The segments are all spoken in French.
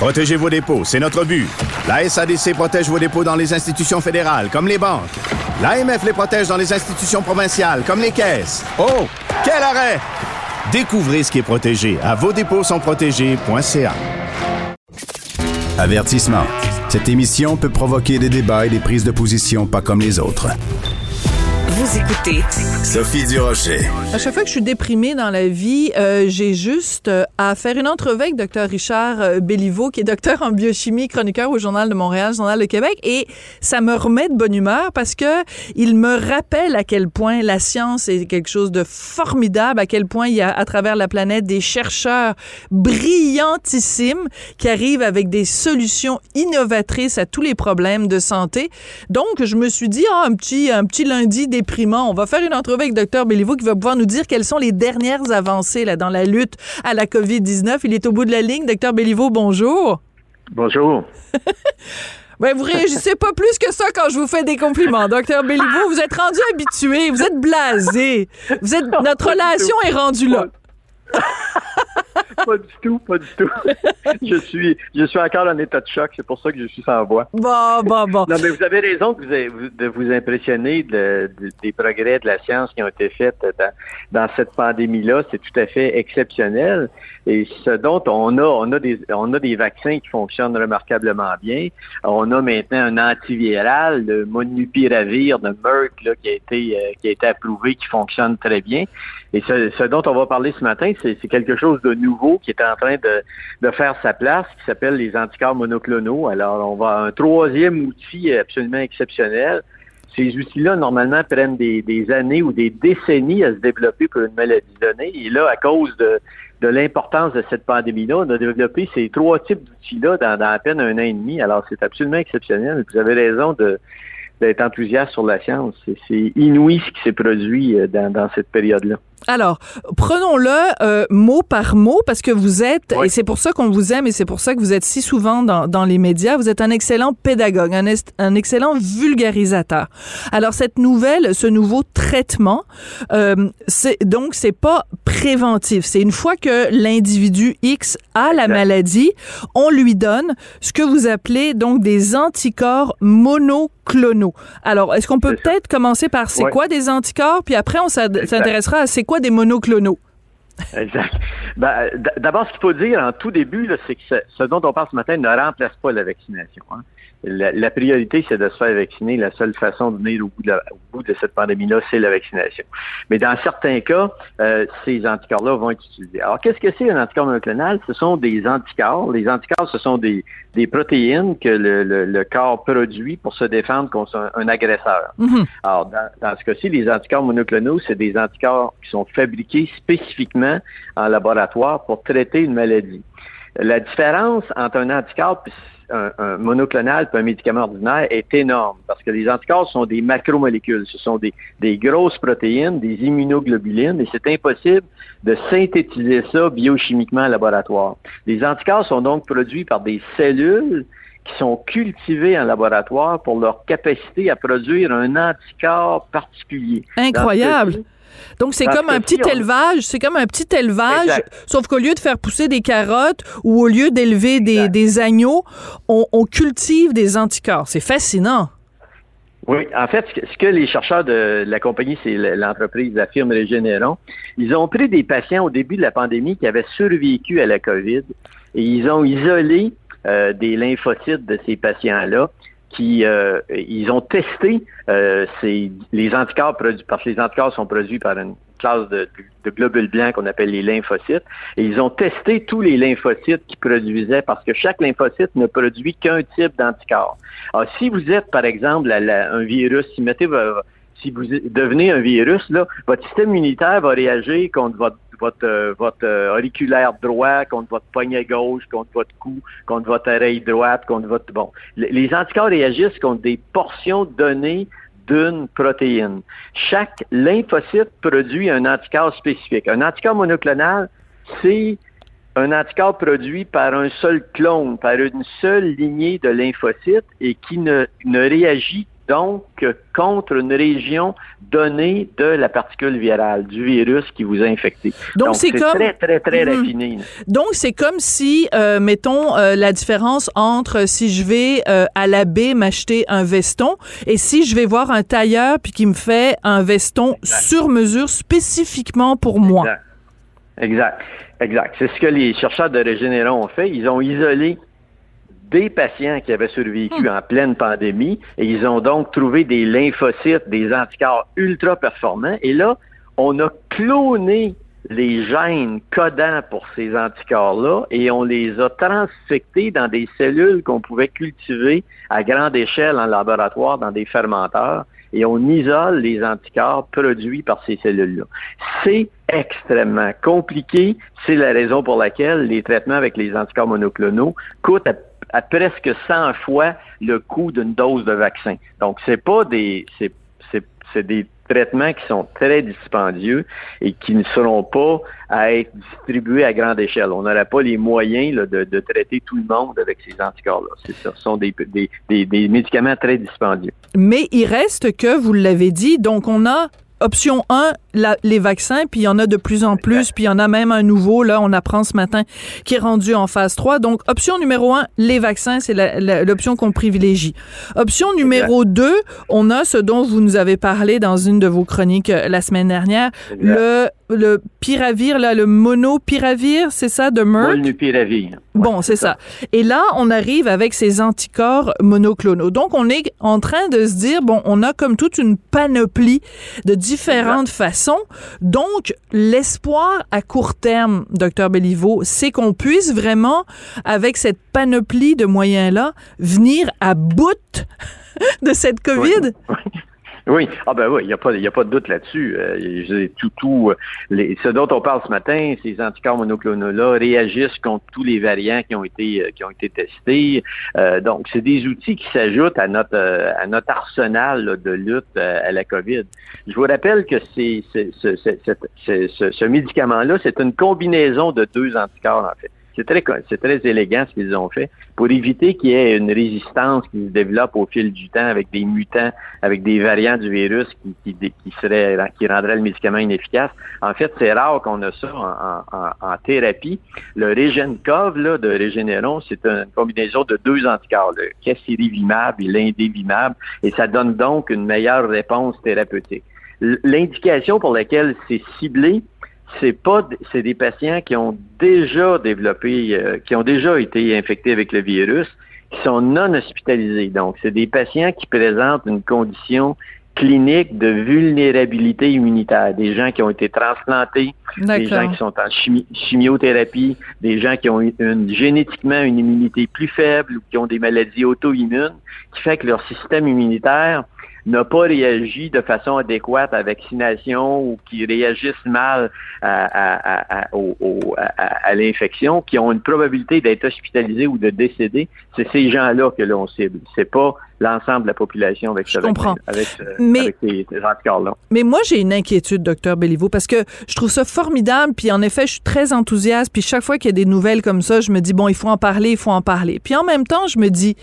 Protégez vos dépôts, c'est notre but. La SADC protège vos dépôts dans les institutions fédérales, comme les banques. L'AMF les protège dans les institutions provinciales, comme les caisses. Oh, quel arrêt! Découvrez ce qui est protégé à vos dépôts sont. Avertissement. Cette émission peut provoquer des débats et des prises de position pas comme les autres. Vous écoutez Sophie Durocher. À chaque fois que je suis déprimée dans la vie, euh, j'ai juste euh, à faire une entrevue avec Dr Richard euh, Béliveau, qui est docteur en biochimie, chroniqueur au Journal de Montréal, Journal de Québec, et ça me remet de bonne humeur parce que il me rappelle à quel point la science est quelque chose de formidable, à quel point il y a à travers la planète des chercheurs brillantissimes qui arrivent avec des solutions innovatrices à tous les problèmes de santé. Donc, je me suis dit, ah, un petit, un petit lundi déprimant, on va faire une entrevue avec Dr Béliveau qui va pouvoir nous dire quelles sont les dernières avancées là, dans la lutte à la COVID-19. Il est au bout de la ligne. Dr Béliveau, bonjour. Bonjour. Ben, vous réagissez pas plus que ça quand je vous fais des compliments. Docteur Béliveau, vous êtes rendu habitué, vous êtes blasé. Vous êtes, notre relation est rendue là. pas du tout, pas du tout. je suis, je suis encore en état de choc, c'est pour ça que je suis sans voix. Bon, bon, bon. Non, mais vous avez raison de vous, de vous impressionner de, des progrès de la science qui ont été faits dans, dans cette pandémie-là. C'est tout à fait exceptionnel. Et ce dont on a, on a des, on a des vaccins qui fonctionnent remarquablement bien. On a maintenant un antiviral, le Monupiravir de Merck, là, qui a été, euh, qui a été approuvé, qui fonctionne très bien. Et ce, ce dont on va parler ce matin, c'est quelque chose de nouveau qui est en train de, faire sa place, qui s'appelle les anticorps monoclonaux. Alors, on va un troisième outil absolument exceptionnel. Ces outils-là, normalement, prennent des, années ou des décennies à se développer pour une maladie donnée. Et là, à cause de, l'importance de cette pandémie-là, on a développé ces trois types d'outils-là dans, à peine un an et demi. Alors, c'est absolument exceptionnel. Vous avez raison d'être enthousiaste sur la science. C'est inouï ce qui s'est produit euh, dans cette période-là. Alors, prenons-le euh, mot par mot parce que vous êtes, et c'est pour ça qu'on vous aime et c'est pour ça que vous êtes si souvent dans, dans les médias, vous êtes un excellent pédagogue, un, un, excellent vulgarisateur. Alors, cette nouvelle, ce nouveau traitement, euh, c'est donc c'est pas préventif. C'est une fois que l'individu X a la maladie, on lui donne ce que vous appelez donc des anticorps monoclonaux. Alors, est-ce qu'on peut peut-être commencer par c'est quoi des anticorps, puis après on s'intéressera à c'est quoi des monoclonaux? Exact. Ben, D'abord, ce qu'il faut dire en tout début, c'est que ce, dont on parle ce matin ne remplace pas la vaccination. Hein. La, priorité, c'est de se faire vacciner. La seule façon de venir au bout de, au bout de cette pandémie-là, c'est la vaccination. Mais dans certains cas, euh, ces anticorps-là vont être utilisés. Alors, qu'est-ce que c'est un anticorps monoclonal? Ce sont des anticorps. Les anticorps, ce sont des, des protéines que le, le, corps produit pour se défendre contre un, agresseur. Mm-hmm. Alors, dans, dans ce cas-ci, les anticorps monoclonaux, c'est des anticorps qui sont fabriqués spécifiquement en laboratoire pour traiter une maladie. La différence entre un anticorps et un, monoclonal et un médicament ordinaire est énorme parce que les anticorps sont des macromolécules. Ce sont des, des grosses protéines, des immunoglobulines et c'est impossible de synthétiser ça biochimiquement en laboratoire. Les anticorps sont donc produits par des cellules qui sont cultivées en laboratoire pour leur capacité à produire un anticorps particulier. Incroyable. Donc, c'est comme un petit élevage, c'est comme un petit élevage, sauf qu'au lieu de faire pousser des carottes ou au lieu d'élever des, agneaux, on, cultive des anticorps. C'est fascinant. Oui, en fait, ce que les chercheurs de la compagnie, c'est l'entreprise, la firme Régénéron, ils ont pris des patients au début de la pandémie qui avaient survécu à la COVID et ils ont isolé euh, des lymphocytes de ces patients-là qui euh, ils ont testé euh, les anticorps produits parce que les anticorps sont produits par une classe de, globules blancs qu'on appelle les lymphocytes et ils ont testé tous les lymphocytes qui produisaient parce que chaque lymphocyte ne produit qu'un type d'anticorps. Alors si vous êtes par exemple un virus, si mettez si vous devenez un virus là, votre système immunitaire va réagir contre votre votre euh, votre euh, auriculaire droit, contre votre poignet gauche, contre votre cou, contre votre oreille droite, contre votre bon. Les- anticorps réagissent contre des portions données d'une protéine. Chaque lymphocyte produit un anticorps spécifique. Un anticorps monoclonal, c'est un anticorps produit par un seul clone, par une seule lignée de lymphocytes et qui ne, ne réagit donc contre une région donnée de la particule virale, du virus qui vous a infecté. Donc, c'est comme- très, très, très raffiné. là. Donc, c'est comme si, euh, mettons, euh, la différence entre si je vais euh, à la baie m'acheter un veston et si je vais voir un tailleur puis qui me fait un veston sur mesure spécifiquement pour moi. Exact. Exact. C'est ce que les chercheurs de Régénéron ont fait. Ils ont isolé des patients qui avaient survécu en pleine pandémie et ils ont donc trouvé des lymphocytes, des anticorps ultra performants. Et là, on a cloné les gènes codants pour ces anticorps-là et on les a transfectés dans des cellules qu'on pouvait cultiver à grande échelle en laboratoire dans des fermenteurs et on isole les anticorps produits par ces cellules-là. C'est extrêmement compliqué. C'est la raison pour laquelle les traitements avec les anticorps monoclonaux coûtent à, à presque 100 fois le coût d'une dose de vaccin. Donc, c'est pas des, c'est, c'est, des traitements qui sont très dispendieux et qui ne seront pas à être distribués à grande échelle. On n'aurait pas les moyens là, de, de traiter tout le monde avec ces anticorps-là. C'est ça. Ce sont des, des, des médicaments très dispendieux. Mais il reste que, vous l'avez dit, donc on a option 1, la- les vaccins, puis il y en a de plus en plus, puis il y en a même un nouveau, là, on apprend ce matin, qui est rendu en phase 3. Donc, option numéro 1, les vaccins, c'est l'option qu'on privilégie. Option numéro 2, on a ce dont vous nous avez parlé dans une de vos chroniques euh, la semaine dernière, le, le piravir, là, le monopiravir, c'est ça, de Merck? Molnupiravir. Bon, c'est ça. Et là, on arrive avec ces anticorps monoclonaux. Donc, on est en train de se dire, bon, on a comme toute une panoplie de différentes façons. Donc, l'espoir à court terme, docteur Béliveau, c'est qu'on puisse vraiment, avec cette panoplie de moyens-là, venir à bout de cette COVID. Oui, ah ben oui, il n'y a, pas- a pas de doute là-dessus. Euh, tout, tout, euh, ce dont on parle ce matin, ces anticorps monoclonaux-là réagissent contre tous les variants qui ont été euh, qui ont été testés. Donc, c'est des outils qui s'ajoutent à notre à notre arsenal de lutte à la COVID. Je vous rappelle que c'est, ce médicament-là, c'est une combinaison de deux anticorps, en fait. C'est très, élégant ce qu'ils ont fait pour éviter qu'il y ait une résistance qui se développe au fil du temps avec des mutants, avec des variants du virus qui, qui, dé- qui rendraient le médicament inefficace. En fait, c'est rare qu'on a ça en, thérapie. Le Regencov là, de Regeneron, c'est une combinaison de deux anticorps, le Casirivimab et l'Indivimab, et ça donne donc une meilleure réponse thérapeutique. L'indication pour laquelle c'est ciblé, c'est pas c'est des patients qui ont déjà développé euh, qui ont déjà été infectés avec le virus qui sont non hospitalisés. Donc c'est des patients qui présentent une condition clinique de vulnérabilité immunitaire. Des gens qui ont été transplantés des gens qui sont en chimi- chimiothérapie des gens qui ont une, une- génétiquement une immunité plus faible ou qui ont des maladies auto-immunes qui fait que leur système immunitaire n'a pas réagi de façon adéquate à la vaccination ou qui réagissent mal à, l'infection, qui ont une probabilité d'être hospitalisés ou de décéder, c'est ces gens-là que l'on cible. C'est pas l'ensemble de la population avec, Je ce comprends. avec, Mais- avec ces, ces anticorps-là. Mais moi, j'ai une inquiétude, docteur Béliveau, parce que je trouve ça formidable, puis en effet, je suis très enthousiaste, puis chaque fois qu'il y a des nouvelles comme ça, je me dis, bon, il faut en parler, il faut en parler. Puis en même temps, je me dis,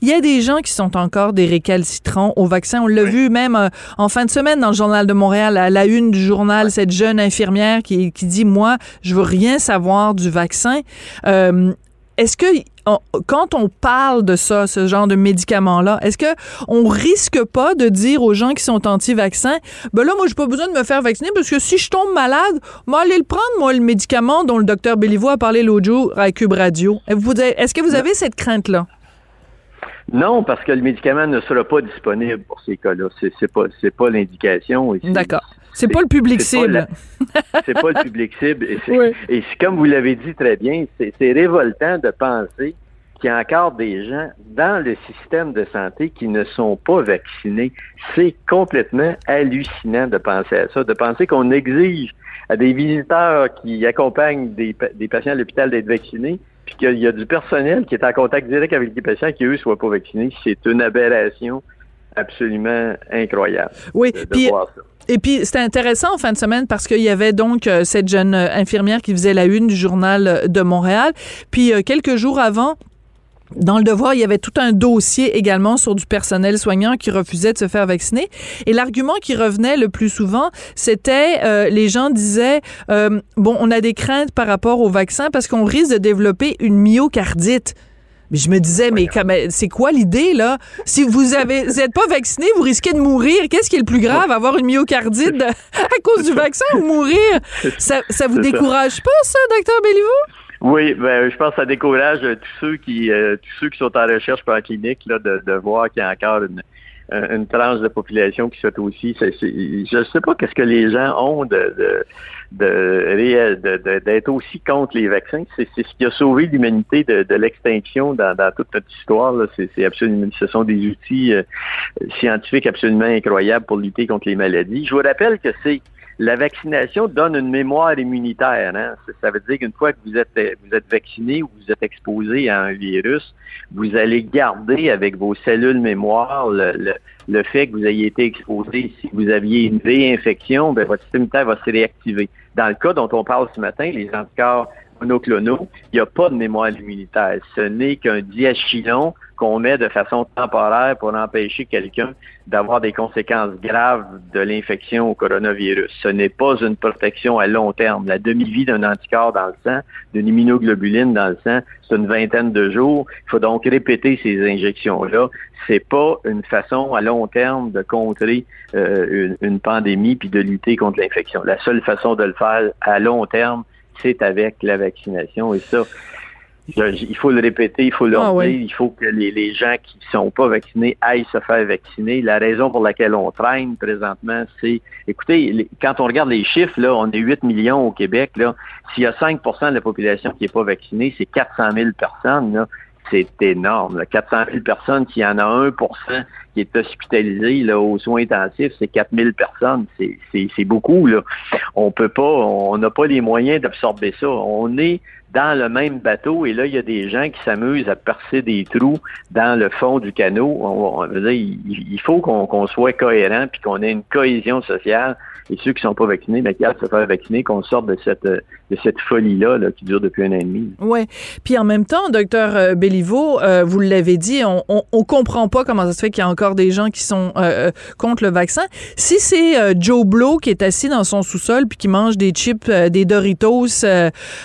il y a des gens qui sont encore des récalcitrants au vaccin. On l'a vu même euh, en fin de semaine dans le Journal de Montréal, à la une du journal, cette jeune infirmière qui, qui dit, moi, je veux rien savoir du vaccin. Euh, est-ce que on- quand on parle de ça, ce genre de médicaments-là, est-ce que on risque pas de dire aux gens qui sont anti-vaccins, ben là, moi, j'ai pas besoin de me faire vacciner parce que si je tombe malade, moi, allez le prendre, moi, le médicament dont le docteur Béliveau a parlé l'autre jour à Cube Radio. Est-ce que vous avez cette crainte-là? Non, parce que le médicament ne sera pas disponible pour ces cas-là. C'est, c'est pas, c'est pas l'indication. D'accord. C'est pas le public c'est pas cible. la- c'est pas le public cible. Et c'est, Oui. et c'est comme vous l'avez dit très bien, c'est, c'est révoltant de penser qu'il y a encore des gens dans le système de santé qui ne sont pas vaccinés. C'est complètement hallucinant de penser à ça, de penser qu'on exige à des visiteurs qui accompagnent des, des patients à l'hôpital d'être vaccinés, puis qu'il y a du personnel qui est en contact direct avec les patients qui, eux, soient pas vaccinés. C'est une aberration absolument incroyable. Oui, puis et puis, c'était intéressant en fin de semaine parce qu'il y avait donc euh, cette jeune euh, infirmière qui faisait la une du journal euh, de Montréal. Puis, quelques jours avant, dans le devoir, il y avait tout un dossier également sur du personnel soignant qui refusait de se faire vacciner. Et l'argument qui revenait le plus souvent, c'était les gens disaient bon, on a des craintes par rapport au vaccin parce qu'on risque de développer une myocardite. Mais je me disais, mais c'est quoi l'idée, là? Si vous avez, n'êtes pas vacciné, vous risquez de mourir. Qu'est-ce qui est le plus grave? Avoir une myocardite à cause du vaccin ou mourir? Ça, ça vous décourage pas, ça, docteur Béliveau? Oui, ben, je pense que ça décourage tous ceux qui, euh, tous ceux qui sont en recherche par la clinique, là, de, de voir qu'il y a encore une, une tranche de population qui souhaite aussi. je ne sais pas qu'est-ce que les gens ont de, de, d'être aussi contre les vaccins. C'est, ce qui a sauvé l'humanité de, l'extinction dans, toute notre histoire. C'est, absolument, ce sont des outils euh, scientifiques absolument incroyables pour lutter contre les maladies. Je vous rappelle que c'est la vaccination donne une mémoire immunitaire. Hein? Ça veut dire qu'une fois que vous êtes, vous êtes vacciné ou vous êtes exposé à un virus, vous allez garder avec vos cellules mémoire le, le, fait que vous ayez été exposé. Si vous aviez une réinfection, ben, votre système immunitaire va se réactiver. Dans le cas dont on parle ce matin, les anticorps il n'y a pas de mémoire immunitaire. Ce n'est qu'un diachylon qu'on met de façon temporaire pour empêcher quelqu'un d'avoir des conséquences graves de l'infection au coronavirus. Ce n'est pas une protection à long terme. La demi-vie d'un anticorps dans le sang, d'une immunoglobuline dans le sang, c'est une vingtaine de jours. Il faut donc répéter ces injections-là. C'est pas une façon à long terme de contrer euh, une, une pandémie puis de lutter contre l'infection. La seule façon de le faire à long terme, c'est avec la vaccination. Et ça, il faut le répéter, il faut le ah, il faut que les, gens qui ne sont pas vaccinés aillent se faire vacciner. La raison pour laquelle on traîne présentement, c'est, écoutez, quand on regarde les chiffres, là, on est 8 millions au Québec, là. S'il y a 5% de la population qui n'est pas vaccinée, c'est 400 000 personnes, là. C'est énorme. Là. 400 000 personnes, s'il y en a 1% qui est hospitalisé là, aux soins intensifs, c'est 4 000 personnes. C'est beaucoup. Là. On peut pas, on n'a pas les moyens d'absorber ça. On est dans le même bateau et là, il y a des gens qui s'amusent à percer des trous dans le fond du canot. On, dire, il, faut qu'on soit cohérent puis qu'on ait une cohésion sociale et ceux qui sont pas vaccinés, ben, qui se faire vacciner, qu'on sorte de cette, de cette folie-là là, qui dure depuis un an et demi. Oui. Puis en même temps, docteur euh, Béliveau, euh, vous l'avez dit, on, on, comprend pas comment ça se fait qu'il y a encore des gens qui sont euh, contre le vaccin. Si c'est Joe Blow qui est assis dans son sous-sol puis qui mange des chips, des Doritos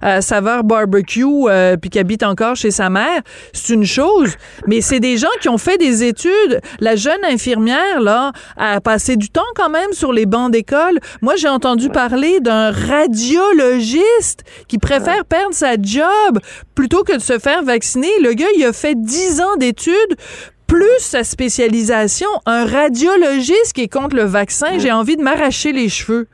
à saveur barbecue puis qui habite encore chez sa mère, c'est une chose. Mais c'est des gens qui ont fait des études. La jeune infirmière, là, a passé du temps quand même sur les bancs d'école. Moi, j'ai entendu parler d'un radiologiste qui préfère perdre sa job plutôt que de se faire vacciner. Le gars, il a fait 10 ans d'études plus sa spécialisation, un radiologiste qui est contre le vaccin, j'ai envie de m'arracher les cheveux.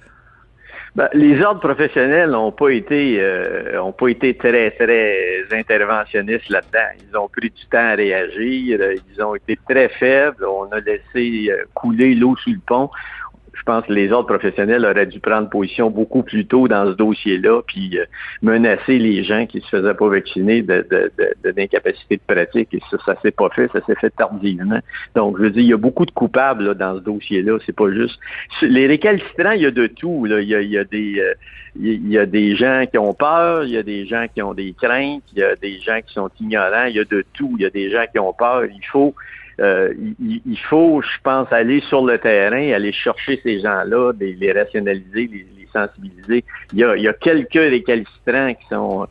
Ben, les ordres professionnels n'ont pas été euh, ont pas été très très interventionnistes là-dedans. Ils ont pris du temps à réagir. Ils ont été très faibles. On a laissé euh, couler l'eau sous le pont pense que les autres professionnels auraient dû prendre position beaucoup plus tôt dans ce dossier-là, puis euh, menacer les gens qui se faisaient pas vacciner de, d'incapacité de, pratique. Et ça, ça s'est pas fait, ça s'est fait tardivement. Donc, je veux dire, il y a beaucoup de coupables dans ce dossier-là. C'est pas juste. Les récalcitrants, il y a de tout. Il, y a, des. Euh, il y a des gens qui ont peur, il y a des gens qui ont des craintes, il y a des gens qui sont ignorants, il y a de tout. Il y a des gens qui ont peur. Il faut euh, il, faut, je pense, aller sur le terrain, aller chercher ces gens-là, les, rationaliser, les, sensibiliser. Il y, a, il y a quelques récalcitrants qui sont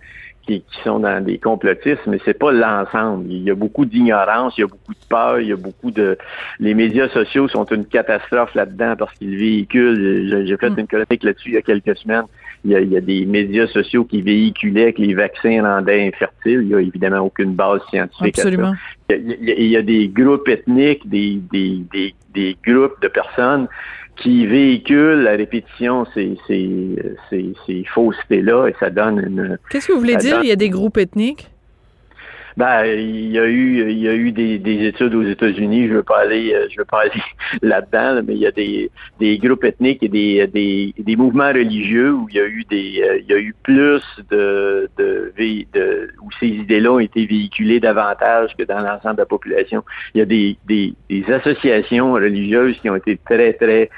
qui, sont dans des complotismes, mais c'est pas l'ensemble. Il y a beaucoup d'ignorance, il y a beaucoup de peur, il y a beaucoup de. Les médias sociaux sont une catastrophe là-dedans parce qu'ils véhiculent. J'ai fait mm. une chronique là-dessus il y a quelques semaines. Il y, a, des médias sociaux qui véhiculaient que les vaccins rendaient infertiles. Il n'y a évidemment aucune base scientifique Absolument. à ça. Il y, a, des groupes ethniques, des, des, des, des groupes de personnes qui véhiculent la répétition ces, ces, ces, ces faussetés-là et ça donne une... Qu'est-ce que vous voulez dire? Il y a des groupes ethniques? Ben, il y a eu, il y a eu des, des études aux États-Unis. Je veux pas aller, euh, je veux pas aller là-dedans, là, mais il y a des, des groupes ethniques et des, des, des mouvements religieux où il y a eu des, euh, il y a eu plus de, de, de où ces idées-là ont été véhiculées davantage que dans l'ensemble de la population. Il y a des, des, des associations religieuses qui ont été très, très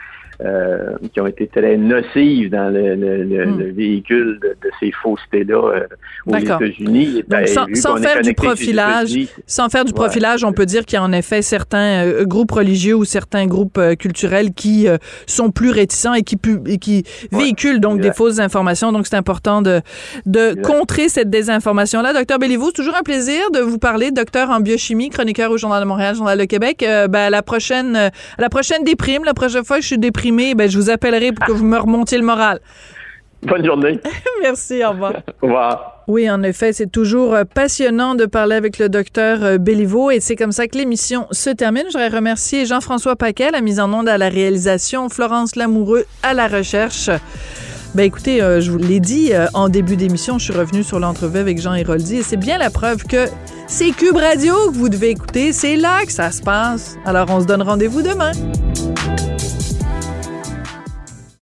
euh, qui ont été très nocives dans le, le, le, Hmm. le véhicule de, de ces faussetés-là euh, aux. États-Unis. Ben, sans, faire du profilage, sans faire du profilage, on peut dire qu'il y a en effet certains euh, groupes religieux ou certains groupes culturels qui sont plus réticents et qui, pu- et qui véhiculent donc des fausses informations. Donc, c'est important de, de Exact. contrer cette désinformation-là. Docteur Béliveau, c'est toujours un plaisir de vous parler. Docteur en biochimie, chroniqueur au Journal de Montréal, Journal de Québec. Ben, à la prochaine, à la prochaine déprime, la prochaine fois que je suis déprimée, ben, je vous appellerai pour que vous me remontiez le moral. Bonne journée. Merci, au revoir. Au revoir. Oui, en effet, c'est toujours euh, passionnant de parler avec le docteur euh, Béliveau et c'est comme ça que l'émission se termine. Je voudrais remercier Jean-François Paquet, la mise en onde à la réalisation, Florence Lamoureux à la recherche. Ben écoutez, euh, je vous l'ai dit euh, en début d'émission, je suis revenue sur l'entrevue avec Jean Héroldi et c'est bien la preuve que c'est Cube Radio que vous devez écouter, c'est là que ça se passe. Alors on se donne rendez-vous demain.